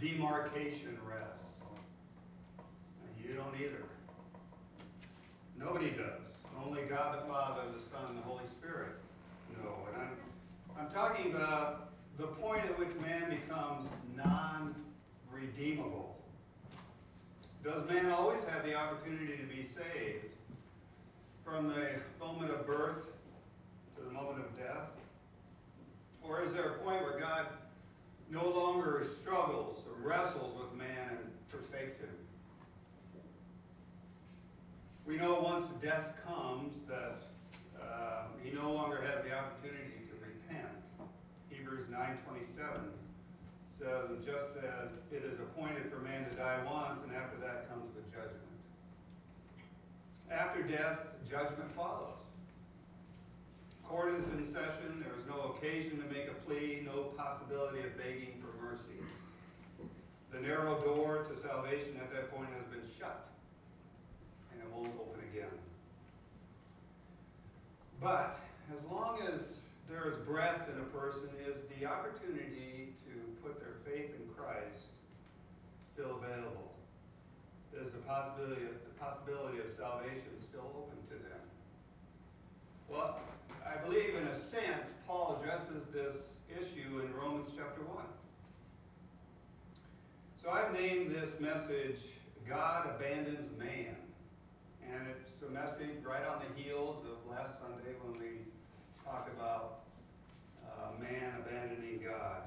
demarcation rests. And you don't either. Nobody does. Only God the Father, the Son, and the Holy Spirit know. And I'm, I'm talking about the point at which man becomes non-redeemable. Does man always have the opportunity to be saved from the moment of birth to the moment of death? Or is there a point where God no longer struggles or wrestles with man and forsakes him? We know once death comes that uh, he no longer has the opportunity to repent. Hebrews 9:27 says, and just as it is appointed for man to die once, and after that comes the judgment. After death, judgment follows. Court is in session. There is no occasion to make a plea, no possibility of begging for mercy. The narrow door to salvation at that point has been shut, and it won't open again. But as long as there is breath in a person, is the opportunity to put their faith in Christ still available? Is the possibility of, the possibility of salvation still open to them? Well, I believe in a sense Paul addresses this issue in Romans chapter 1. So I've named this message God Abandons Man. And it's a message right on the heels of last Sunday when we talked about uh, man abandoning God.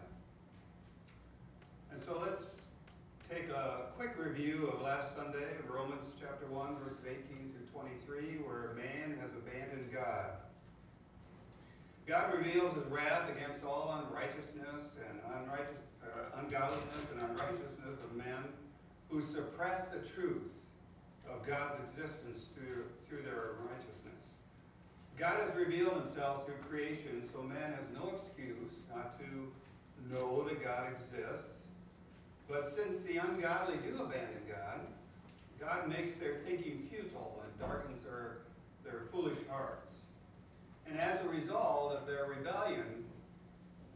And so let's take a quick review of last Sunday, Romans chapter 1, verses 18 through 23, where man has abandoned God. God reveals his wrath against all unrighteousness and unrighteous, uh, ungodliness and unrighteousness of men who suppress the truth of God's existence through, through their unrighteousness. God has revealed himself through creation, so man has no excuse not to know that God exists. But since the ungodly do abandon God, God makes their thinking futile darkens their, their foolish hearts. And as a result of their rebellion,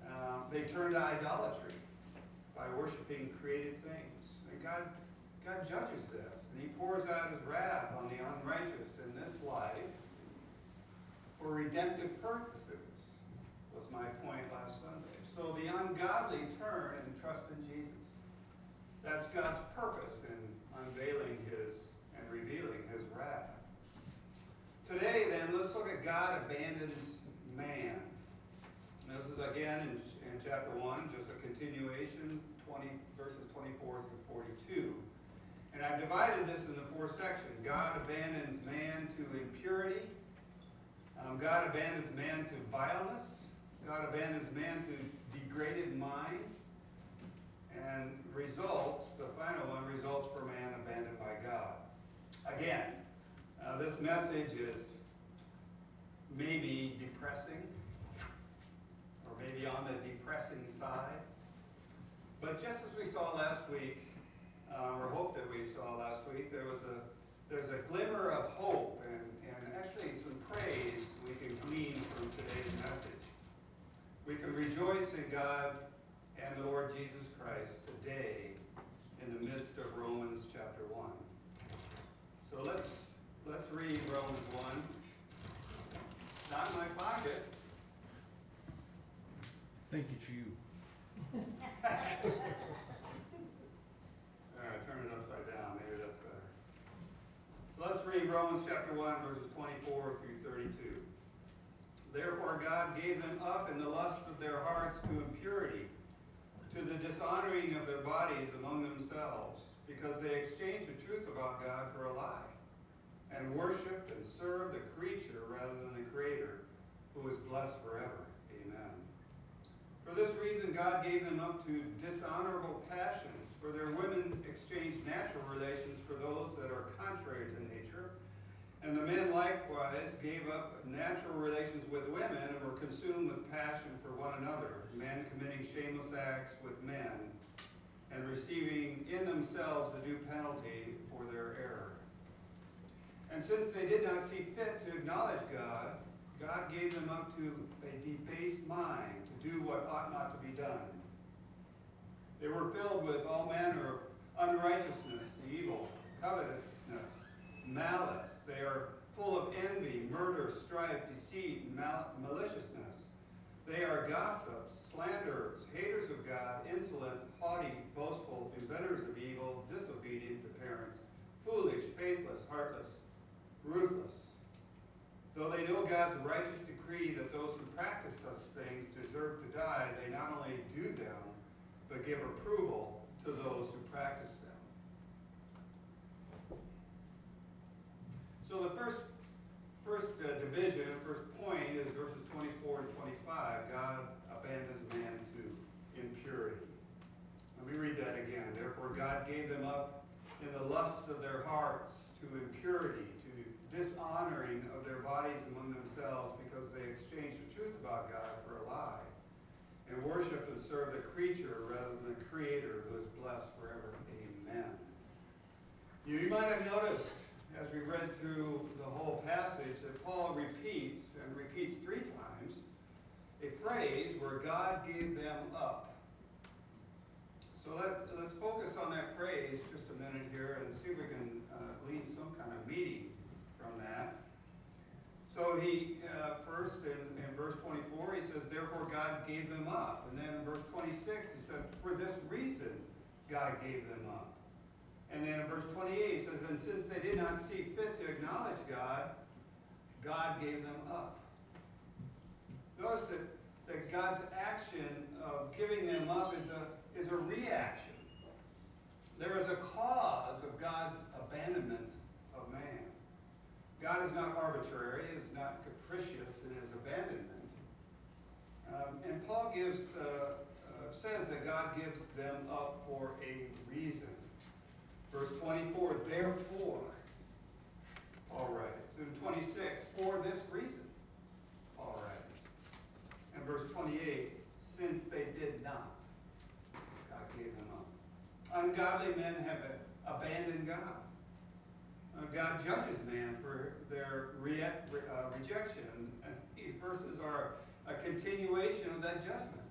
uh, they turn to idolatry by worshiping created things. And God, God judges this, and He pours out His wrath on the unrighteous in this life for redemptive purposes, was my point last Sunday. So the ungodly turn and trust in Jesus. That's God's purpose in unveiling His revealing His wrath. Today, then, let's look at God abandons man. This is again in, in chapter 1, just a continuation, 20, verses 24 through 42. And I've divided this into four sections. God abandons man to impurity. Um, God abandons man to vileness. God abandons man to degraded mind. And results, the final one, results for man abandoned by God. Again, uh, this message is maybe depressing, or maybe on the depressing side. But just as we saw last week, uh, or hope that we saw last week, there was a there's a glimmer of hope and, and actually some praise we can glean from today's message. We can rejoice in God and the Lord Jesus Christ today in the midst of Romans chapter 1. So let's let's read Romans 1. Not in my pocket. Think it's you. All right, turn it upside down. Maybe that's better. So let's read Romans chapter 1, verses 24 through 32. Therefore, God gave them up in the lusts of their hearts to impurity, to the dishonoring of their bodies among themselves, because they exchanged the truth about God for a lie, and worshipped and served the creature rather than the Creator, who is blessed forever. Amen. For this reason, God gave them up to dishonorable passions, for their women exchanged natural relations for those that are contrary to nature. And the men likewise gave up natural relations with women and were consumed with passion for one another, men committing shameless acts with men, and receiving in themselves the due penalty for their error. And since they did not see fit to acknowledge God, God gave them up to a debased mind to do what ought not to be done. They were filled with all manner of unrighteousness, evil, covetousness, malice. They are full of envy, murder, strife, deceit, mal- maliciousness. They are gossips, slanderers, haters of God, insolent, haughty, boastful, inventors of evil, disobedient to parents, foolish, faithless, heartless, ruthless. Though they know God's righteous decree that those who practice such things deserve to die, they not only do them, but give approval to those who practice them. So the first, first uh, division, first point is verses 24 and 25. God abandons man to impurity. Let me read that again. Therefore, God gave them up in the lusts of their hearts to impurity, dishonoring of their bodies among themselves, because they exchanged the truth about God for a lie, and worshiped and served the creature rather than the Creator, who is blessed forever. Amen. You might have noticed as we read through the whole passage that Paul repeats, and repeats three times, a phrase where God gave them up. So let, let's focus on that phrase just a minute here and see if we can uh, glean some kind of meaning that. So he, uh, first in, in verse 24, he says, Therefore God gave them up. And then in verse 26, he said, For this reason God gave them up. And then in verse 28, he says, And since they did not see fit to acknowledge God, God gave them up. Notice that, that God's action of giving them up is a, is a reaction. There is a cause of God's abandonment of man. God is not arbitrary, is not capricious in his abandonment. Um, and Paul gives, uh, uh, says that God gives them up for a reason. Verse 24, therefore, Paul writes. In 26, for this reason, Paul writes. And verse 28, since they did not, God gave them up. Ungodly men have abandoned God. Uh, God judges man their rea- uh, rejection. And these verses are a continuation of that judgment,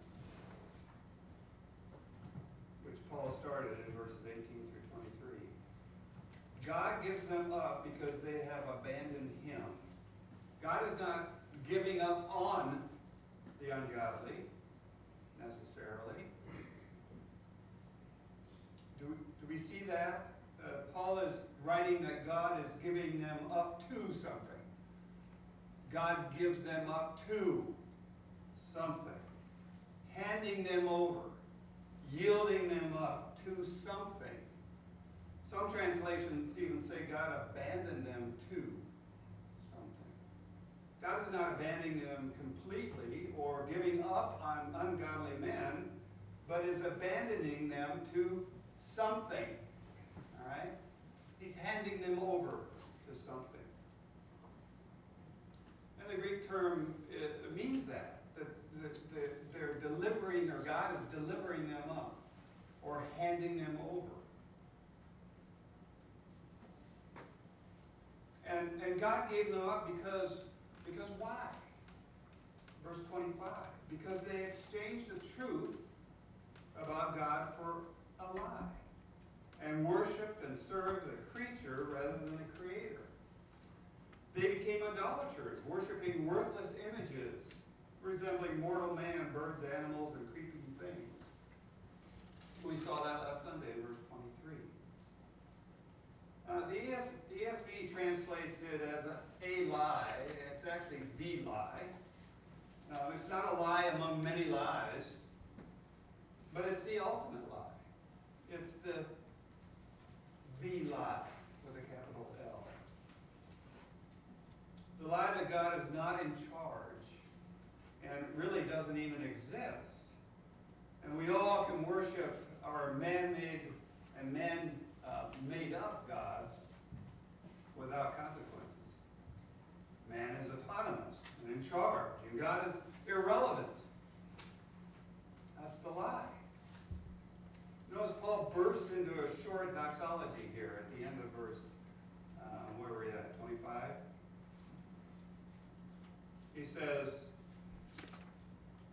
which Paul started in verses 18 through 23. God gives them up because they have abandoned him. God is not giving up on the ungodly, necessarily. Do, do we see that? Uh, Paul is writing that God is giving them up to something. God gives them up to something. Handing them over. Yielding them up to something. Some translations even say God abandoned them to something. God is not abandoning them completely or giving up on ungodly men, but is abandoning them to something. Handing them over to something. And the Greek term it means that, that, that, that they're delivering, or God is delivering them up, or handing them over. And, and God gave them up because, because why? Verse 25. Because they exchanged the truth about God for a lie and worshiped and served the creature rather than the creator. They became idolaters, worshiping worthless images, resembling mortal man, birds, animals, and creeping things. We saw that last Sunday in verse 23. Uh, the, ES, ESV translates it as a, a lie. It's actually the lie. Uh, it's not a lie among many lies, but it's the ultimate lie. It's the the lie with a capital L. The lie that God is not in charge and really doesn't even exist. And we all can worship our man-made and man-made up gods without consequences. Man is autonomous and in charge, and God is irrelevant. That's the lie. Notice Paul bursts into a short doxology here at the end of verse, um, where we at, 25? He says,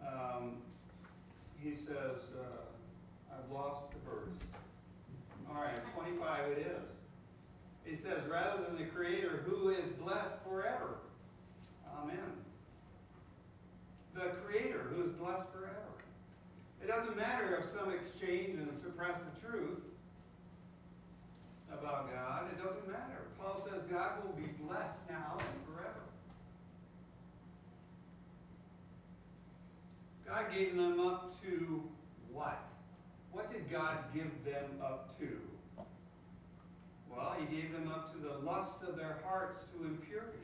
um, he says, uh, I've lost the verse. All right, twenty-five it is. He says, rather than the Creator who is blessed forever. Amen. The Creator who is blessed forever. It doesn't matter if some exchange and suppress the truth about God. It doesn't matter. Paul says God will be blessed now and forever. God gave them up to what? What did God give them up to? Well, he gave them up to the lusts of their hearts to impurity.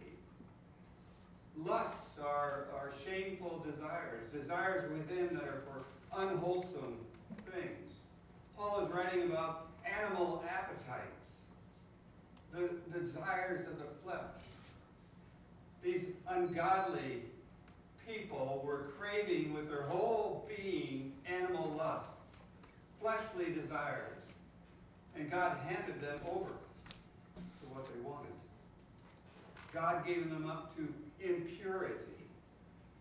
Lusts are, are shameful desires, desires within that are for unwholesome things. Paul is writing about animal appetites, the desires of the flesh. These ungodly people were craving with their whole being animal lusts, fleshly desires. And God handed them over to what they wanted. God gave them up to impurity.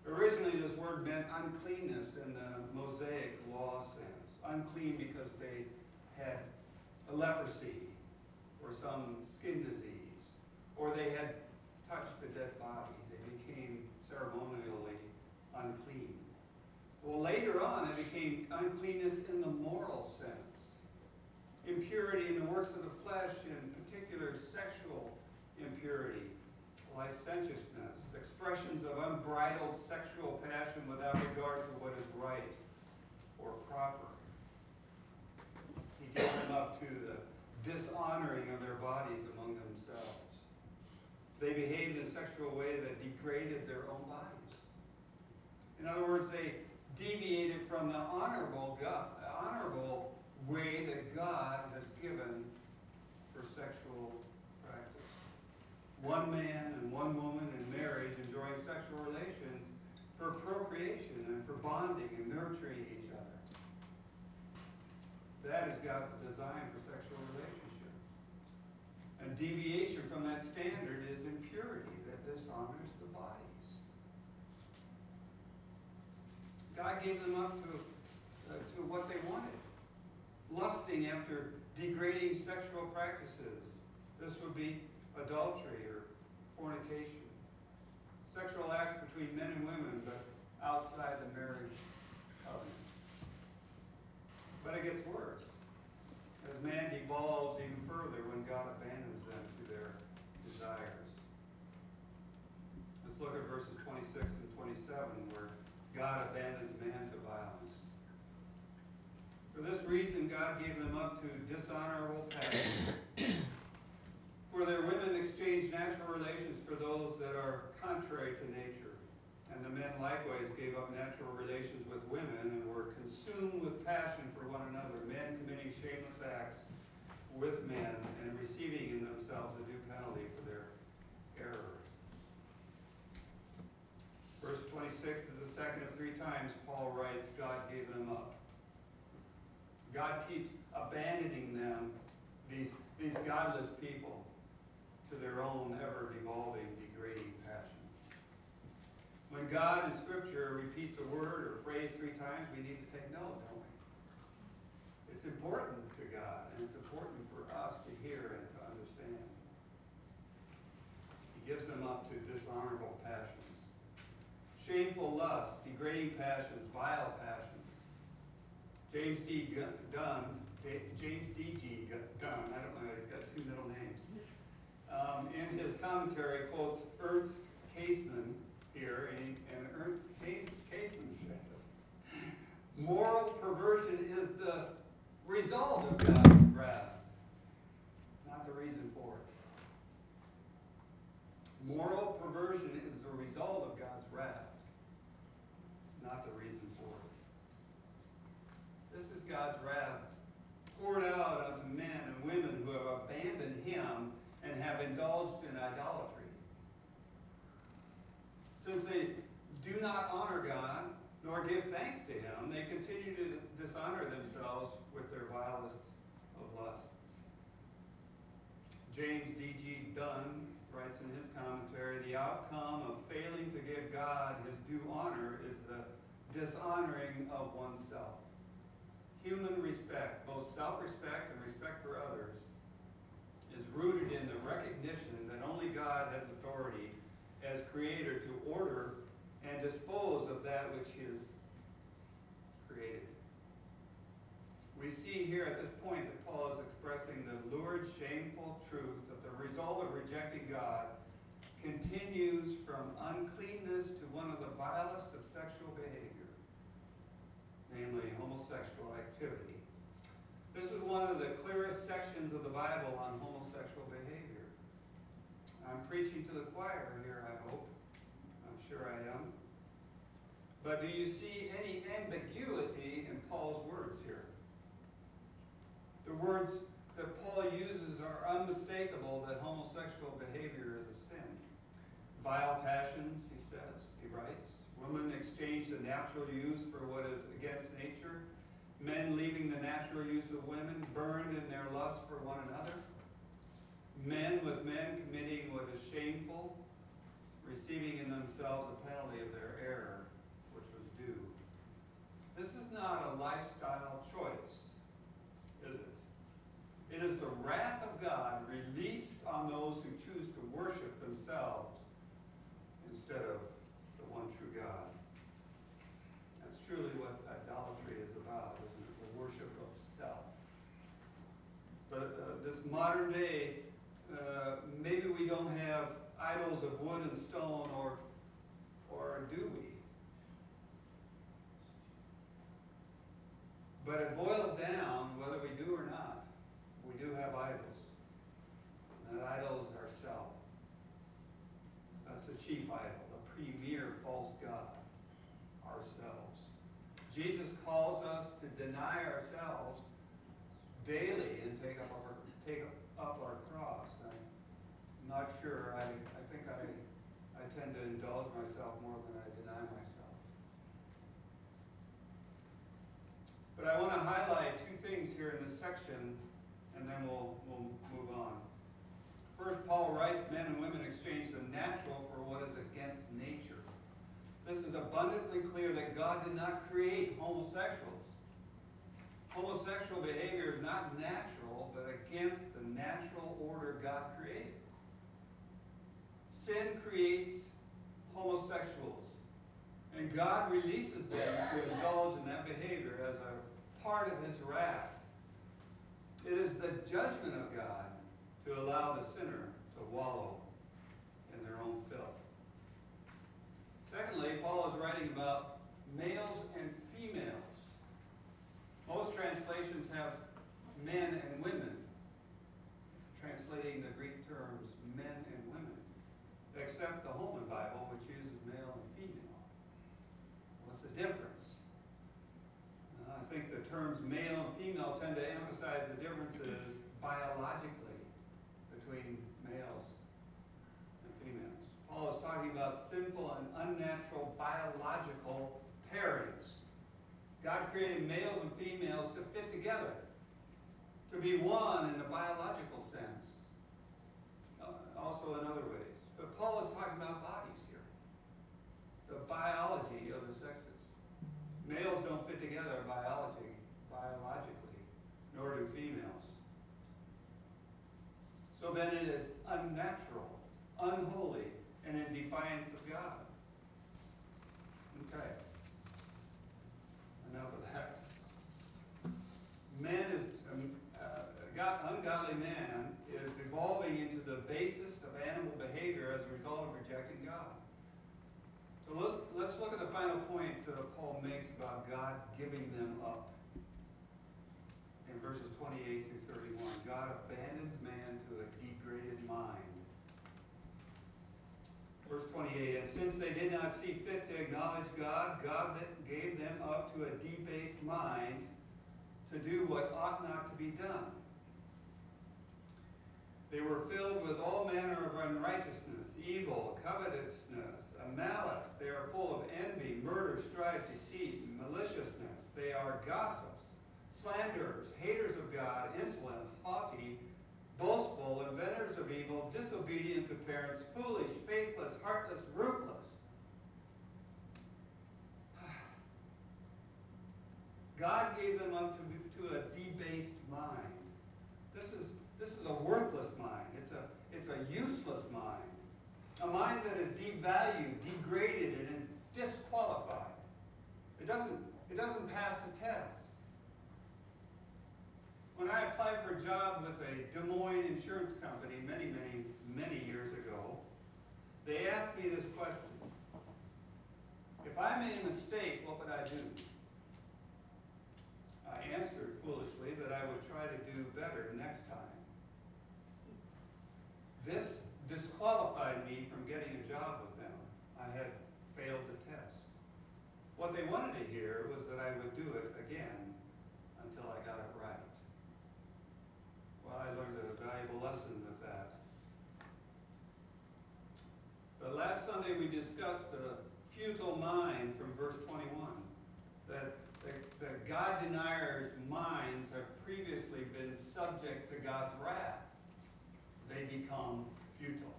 Originally, this word meant uncleanness in the Mosaic law sense. Unclean because they had a leprosy or some skin disease, or they had touched the dead body. They became ceremonially unclean. Well, later on, it became uncleanness in the moral sense. Impurity in the works of the flesh, in particular sexual impurity, licentiousness, expressions of unbridled sexual passion without regard to what is right or proper. He gave them up to the dishonoring of their bodies among themselves. They behaved in a sexual way that degraded their own bodies. In other words, they deviated from the honorable, God, honorable way that God has given for sexual. One man and one woman in marriage enjoying sexual relations for procreation and for bonding and nurturing each other. That is God's design for sexual relationships. And deviation from that standard is impurity that dishonors the bodies. God gave them up to, uh, to what they wanted, lusting after degrading sexual practices. This would be adultery or fornication. Sexual acts between men and women, but outside the marriage covenant. But it gets worse. As man devolves even further when God abandons them to their desires. Let's look at verses 26 and 27 where God abandons man to violence. For this reason, God gave them up to dishonorable passions. For their women exchanged natural relations for those that are contrary to nature. And the men likewise gave up natural relations with women and were consumed with passion for one another, men committing shameless acts with men and receiving in themselves a due penalty for their error. Verse 26 is the second of three times Paul writes, God gave them up. God keeps abandoning them, these, these godless people, to their own ever-devolving, degrading passions. When God in Scripture repeats a word or phrase three times, we need to take note, don't we? It's important to God, and it's important for us to hear and to understand. He gives them up to dishonorable passions. Shameful lusts, degrading passions, vile passions. James D. Dunn, James D.G. Dunn, I don't know, he's got two middle names. Um, in his commentary quotes Ernst Käsemann here, and, and Ernst Case, Käsemann says, moral perversion is the result of God's wrath, not the reason for it. Moral perversion is the result of God's wrath, not the reason for it. This is God's wrath poured out onto men and women who have abandoned Him and have indulged in idolatry. Since they do not honor God nor give thanks to Him, they continue to dishonor themselves with their vilest of lusts. James D.G. Dunn writes in his commentary the outcome of failing to give God his due honor is the dishonoring of oneself. human respect, both self-respect and respect for others, is rooted in the recognition that only God has authority as creator to order and dispose of that which has created. We see here at this point that Paul is expressing the lurid, shameful truth that the result of rejecting God continues from uncleanness to one of the vilest of sexual behavior, namely homosexual activity. This is one of the clearest sections of the Bible on homosexual behavior. I'm preaching to the choir here, I hope. I'm sure I am. But do you see any ambiguity in Paul's words here? The words that Paul uses are unmistakable that homosexual behavior is. Vile passions, he says, he writes. Women exchange the natural use for what is against nature. Men leaving the natural use of women, burned in their lust for one another. Men with men committing what is shameful, receiving in themselves a penalty of their error, which was due. This is not a lifestyle choice, is it? It is the wrath of God released on those who choose to worship themselves instead of the one true God. That's truly what idolatry is about, isn't it? The worship of self. But uh, this modern day, uh, maybe we don't have idols of wood and stone, or, or do we? But it boils down, whether we do or not, we do have idols. And that idol is ourself. That's the chief idol, the premier false god, ourselves. Jesus calls us to deny ourselves daily and take up our, take up our cross. I'm not sure, I, I think I, I tend to indulge myself more than I deny myself. But I want to highlight two things here in this section, and then we'll, we'll move on. First, Paul writes, men and women exchange the natural against nature. This is abundantly clear that God did not create homosexuals. Homosexual behavior is not natural, but against the natural order God created. Sin creates homosexuals, and God releases them to indulge in that behavior as a part of his wrath. It is the judgment of God to allow the sinner to wallow in their own filth. Secondly, Paul is writing about males and females. Most translations have men and women, translating the Greek terms men and women, except the Holman Bible, which uses male and female. What's the difference? I think the terms male and female tend to emphasize the differences biologically between males and females. Paul is talking about sinful and unnatural biological pairings. God created males and females to fit together, to be one in the biological sense, uh, also in other ways. But Paul is talking about bodies here, the biology of the sexes. Males don't fit together biology, biologically, nor do females. So then it is unnatural, unholy, and in defiance of God. Okay. Enough of that. Man is, um, uh, God, ungodly man is evolving into the basest of animal behavior as a result of rejecting God. So let, let's look at the final point that Paul makes about God giving them up. In verses 28 through 31, God abandons man to a degraded mind. Verse 28, and since they did not see fit to acknowledge God, God that gave them up to a debased mind to do what ought not to be done. They were filled with all manner of unrighteousness, evil, covetousness, a malice. They are full of envy, murder, strife, deceit, maliciousness. They are gossips, slanderers, haters of God, insolent, haughty, boastful, inventors of evil, disobedient to parents, foolish, faithless, heartless, ruthless. God gave them up to, to a debased mind. This is, this is a worthless mind. It's a, it's a useless mind. A mind that is devalued, degraded, and is disqualified. It doesn't, it doesn't pass the test. When I applied for a job with a Des Moines insurance company many, many, many years ago, they asked me this question. If I made a mistake, what would I do? I answered foolishly that I would try to do better next time. This disqualified me from getting a job with them. I had failed the test. What they wanted to hear was that I would do it again until I got it right. Well, I learned a valuable lesson with that. But last Sunday we discussed the futile mind from verse 21. That, that, that God deniers' minds have previously been subject to God's wrath. They become futile,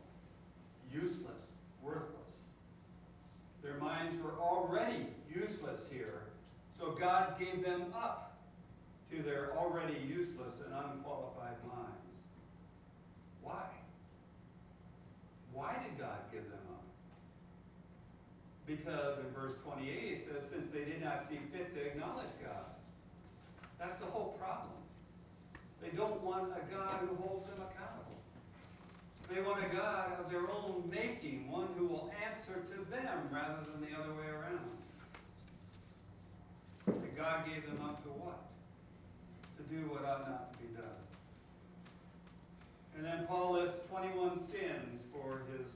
useless, worthless. Their minds were already useless here, so God gave them up to their already useless and unqualified minds. Why? Why did God give them up? Because in verse 28 it says, since they did not see fit to acknowledge God. That's the whole problem. They don't want a God who holds them accountable. They want a God of their own making, one who will answer to them rather than the other way around. And God gave them up to what? To do what ought not to be done. And then Paul lists 21 sins for his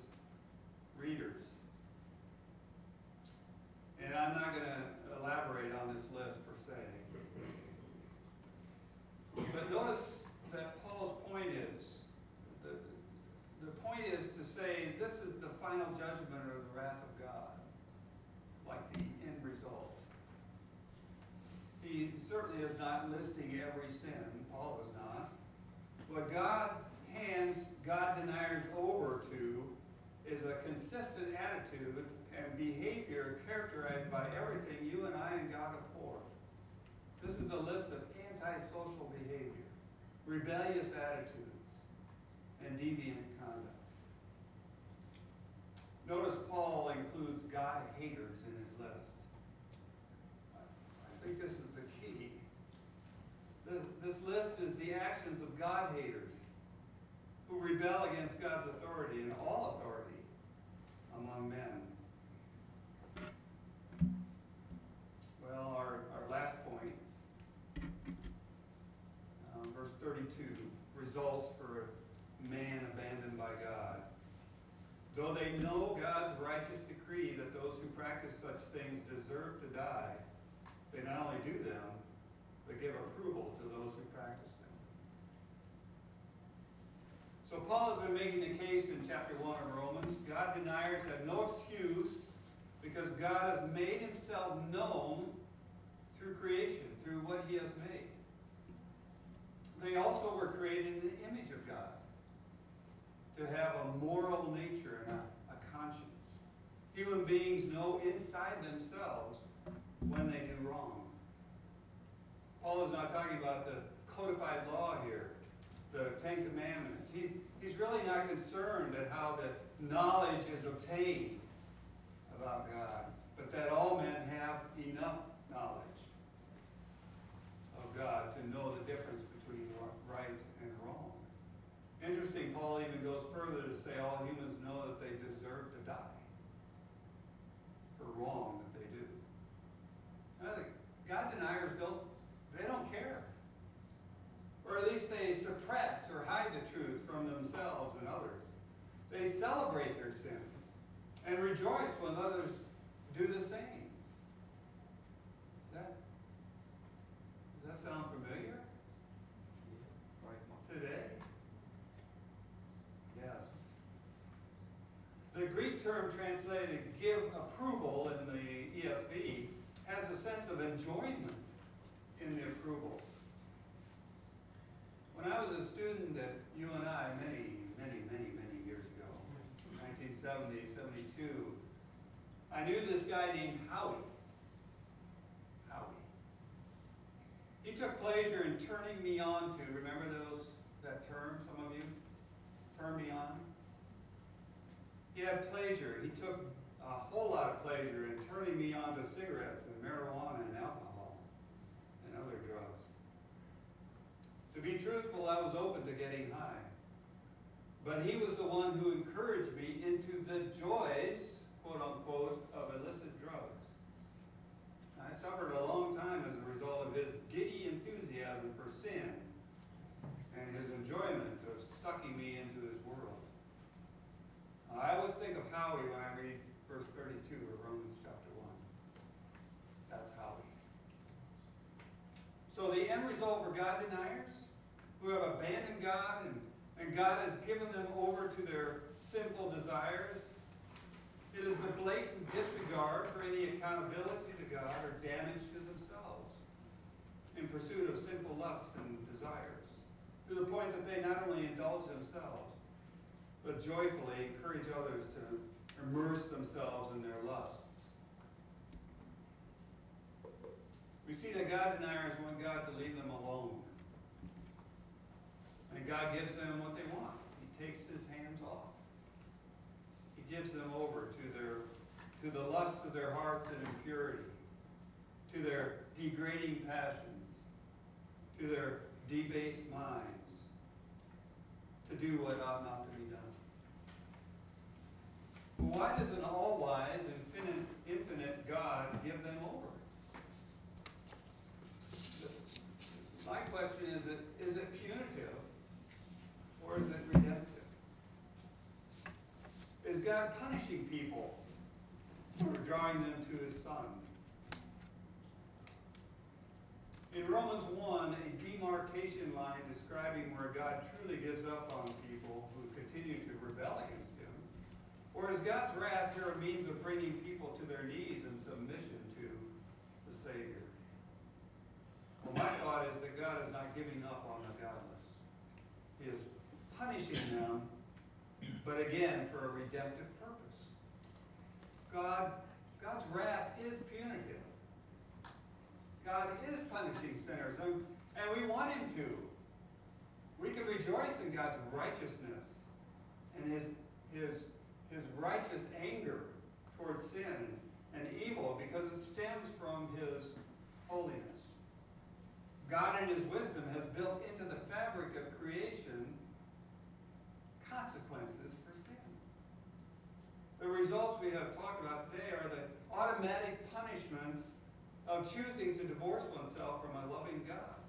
readers. And I'm not going to elaborate on this list per se. But notice that Paul's point is, the, the point is to say this is the final judgment or the wrath of God, like the end result. He certainly is not listing every sin, Paul is not. What God hands God deniers over to is a consistent attitude and behavior characterized by everything you and I and God abhor. This is a list of antisocial behavior, rebellious attitudes, and deviant conduct. Notice Paul includes God haters in his list. I think this is the key. This, list is the actions of God haters who rebel against God's authority and all authority among men. Well, our, our last point, um, verse 32, results for man abandoned by God. Though they know God's righteous decree that those who practice such things deserve to die, they not only do them, but give approval to those who practice them. So Paul has been making the case in chapter 1 of Romans. God deniers have no excuse because God has made himself known through creation, through what he has made. They also were in the image of God to have a moral nature and a, a conscience. Human beings know inside themselves when they do wrong. Paul is not talking about the codified law here, the Ten Commandments. He's, he's really not concerned at how the knowledge is obtained about God, but that all men have enough knowledge of God to know the difference between right and wrong. Interesting, Paul even goes further to say all humans know that they deserve to die for wrong that they do. God deniers don't, they don't care. Or at least they suppress or hide the truth from themselves and others. They celebrate their sin and rejoice when others do the same. That, does that sound familiar? Today? Yes. The Term translated give approval in the ESV has a sense of enjoyment in the approval. When I was a student at UNI many, many, many, many years ago, 1970, 72, I knew this guy named Howie. Howie. He took pleasure in turning me on to, remember those, that term, some of you? Turn me on? He had pleasure, he took a whole lot of pleasure in turning me on to cigarettes and marijuana and alcohol and other drugs. To be truthful, I was open to getting high. But he was the one who encouraged me into the joys, quote unquote, of illicit drugs. I suffered a long time as a result of his giddy enthusiasm for sin and his enjoyment of sucking me into. I always think of Howie when I read verse 32 of Romans chapter 1. That's Howie. So the end result for God deniers who have abandoned God and, and God has given them over to their sinful desires, it is the blatant disregard for any accountability to God or damage to themselves in pursuit of sinful lusts and desires, to the point that they not only indulge themselves, but joyfully encourage others to immerse themselves in their lusts. We see that God deniers want God to leave them alone. And God gives them what they want. He takes his hands off. He gives them over to their to the lusts of their hearts and impurity, to their degrading passions, to their debased minds, to do what ought not to be done. Why does an all-wise, infinite, infinite God give them over? My question is, it, is it punitive or is it redemptive? Is God punishing people for drawing them to his son? In Romans 1, a demarcation line describing where God truly gives up on people who continue to rebel against him. Or is God's wrath here a means of bringing people to their knees in submission to the Savior? Well, my thought is that God is not giving up on the godless. He is punishing them, but again, for a redemptive purpose. God, God's wrath is punitive. God is punishing sinners, and, and we want him to. We can rejoice in God's righteousness and his, his righteous anger towards sin and evil because it stems from his holiness. God in his wisdom has built into the fabric of creation consequences for sin. The results we have talked about today are the automatic punishments of choosing to divorce oneself from a loving God.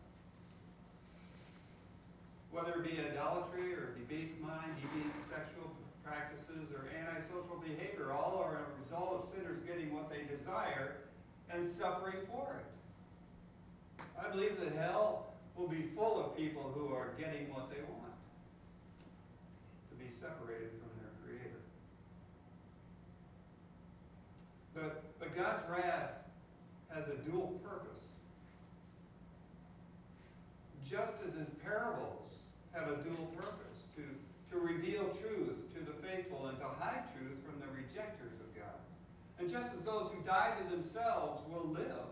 Whether it be idolatry or debased mind, deviant sexual practices, or antisocial behavior, all are a result of sinners getting what they desire and suffering for it. I believe that hell will be full of people who are getting what they want to be separated from their Creator. But, but God's wrath has a dual purpose. Just as his parables have a dual purpose to, to reveal truth to the faithful and to hide truth from the rejectors of God. And just as those who die to themselves will live,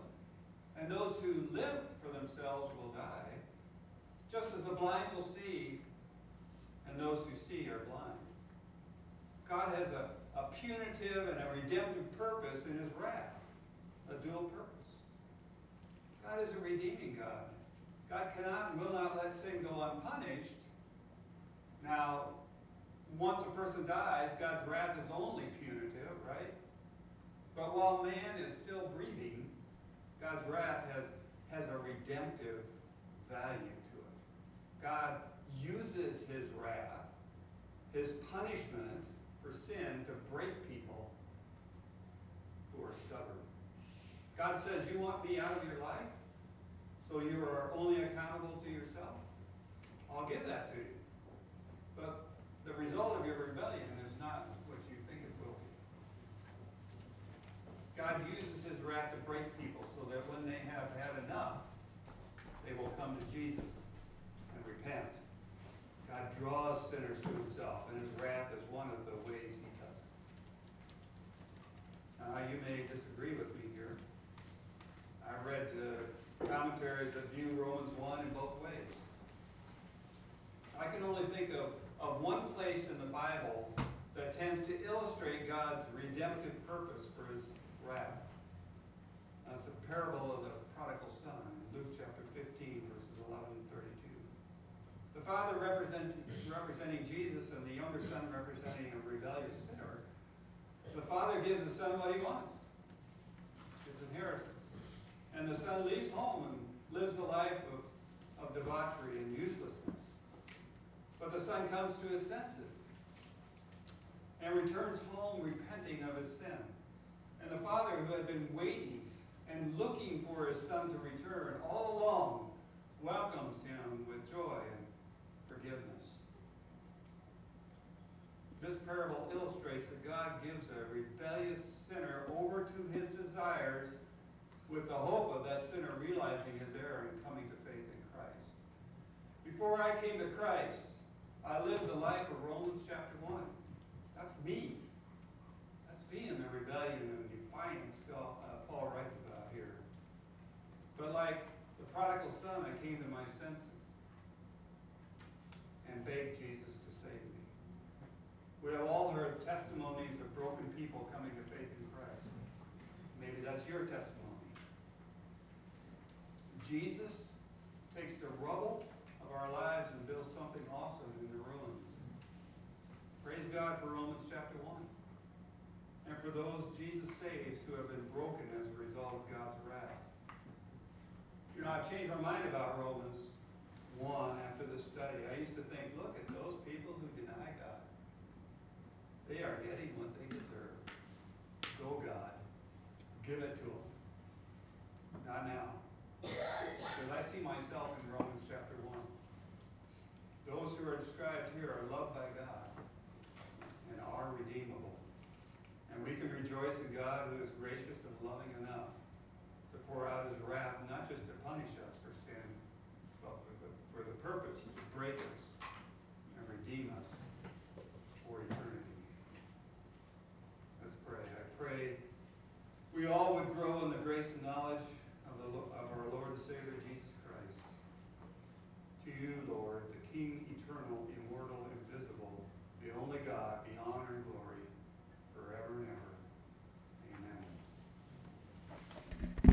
and those who live for themselves will die, just as the blind will see, and those who see are blind. God has a, a punitive and a redemptive purpose in his wrath, a dual purpose. God is a redeeming God. God cannot and will not let sin go unpunished. Now, once a person dies, God's wrath is only punitive, right? But while man is still breathing, God's wrath has, has a redemptive value to it. God uses his wrath, his punishment for sin to break people who are stubborn. God says, you want me out of your life? So you are only accountable to yourself? I'll give that to you. But the result of your rebellion is not what you think it will be. God uses his wrath to break people so that when they have had enough, they will come to Jesus and repent. God draws sinners to himself, and his wrath is one of the ways he does it. Now, you may disagree with me here. I read uh, commentaries that view Romans 1 in both ways. I can only think of, of one place in the Bible that tends to illustrate God's redemptive purpose for his wrath. That's the parable of the prodigal son, in Luke chapter 15, verses 11 and 32. The father represent, representing Jesus and the younger son representing a rebellious sinner. The father gives the son what he wants, his inheritance. And the son leaves home and lives a life of, of debauchery and uselessness. But the son comes to his senses and returns home repenting of his sin. And the father, who had been waiting and looking for his son to return all along, welcomes him with joy and forgiveness. This parable illustrates that God gives a rebellious sinner over to his desires with the hope of that sinner realizing his error and coming to faith in Christ. Before I came to Christ, I lived the life of Romans chapter 1. That's me. That's me in the rebellion and defiance God- uh, Paul writes about here. But like the prodigal son, I came to my senses and begged Jesus to save me. We have all heard testimonies of broken people coming to faith in Christ. Maybe that's your testimony. Jesus takes the rubble of our lives and builds something awesome. Praise God for Romans chapter 1. And for those Jesus saves who have been broken as a result of God's wrath. You know, I've changed my mind about Romans 1 after this study. I used to think, look at those people who deny God. They are getting what they deserve. Go, God. Give it to them. Not now.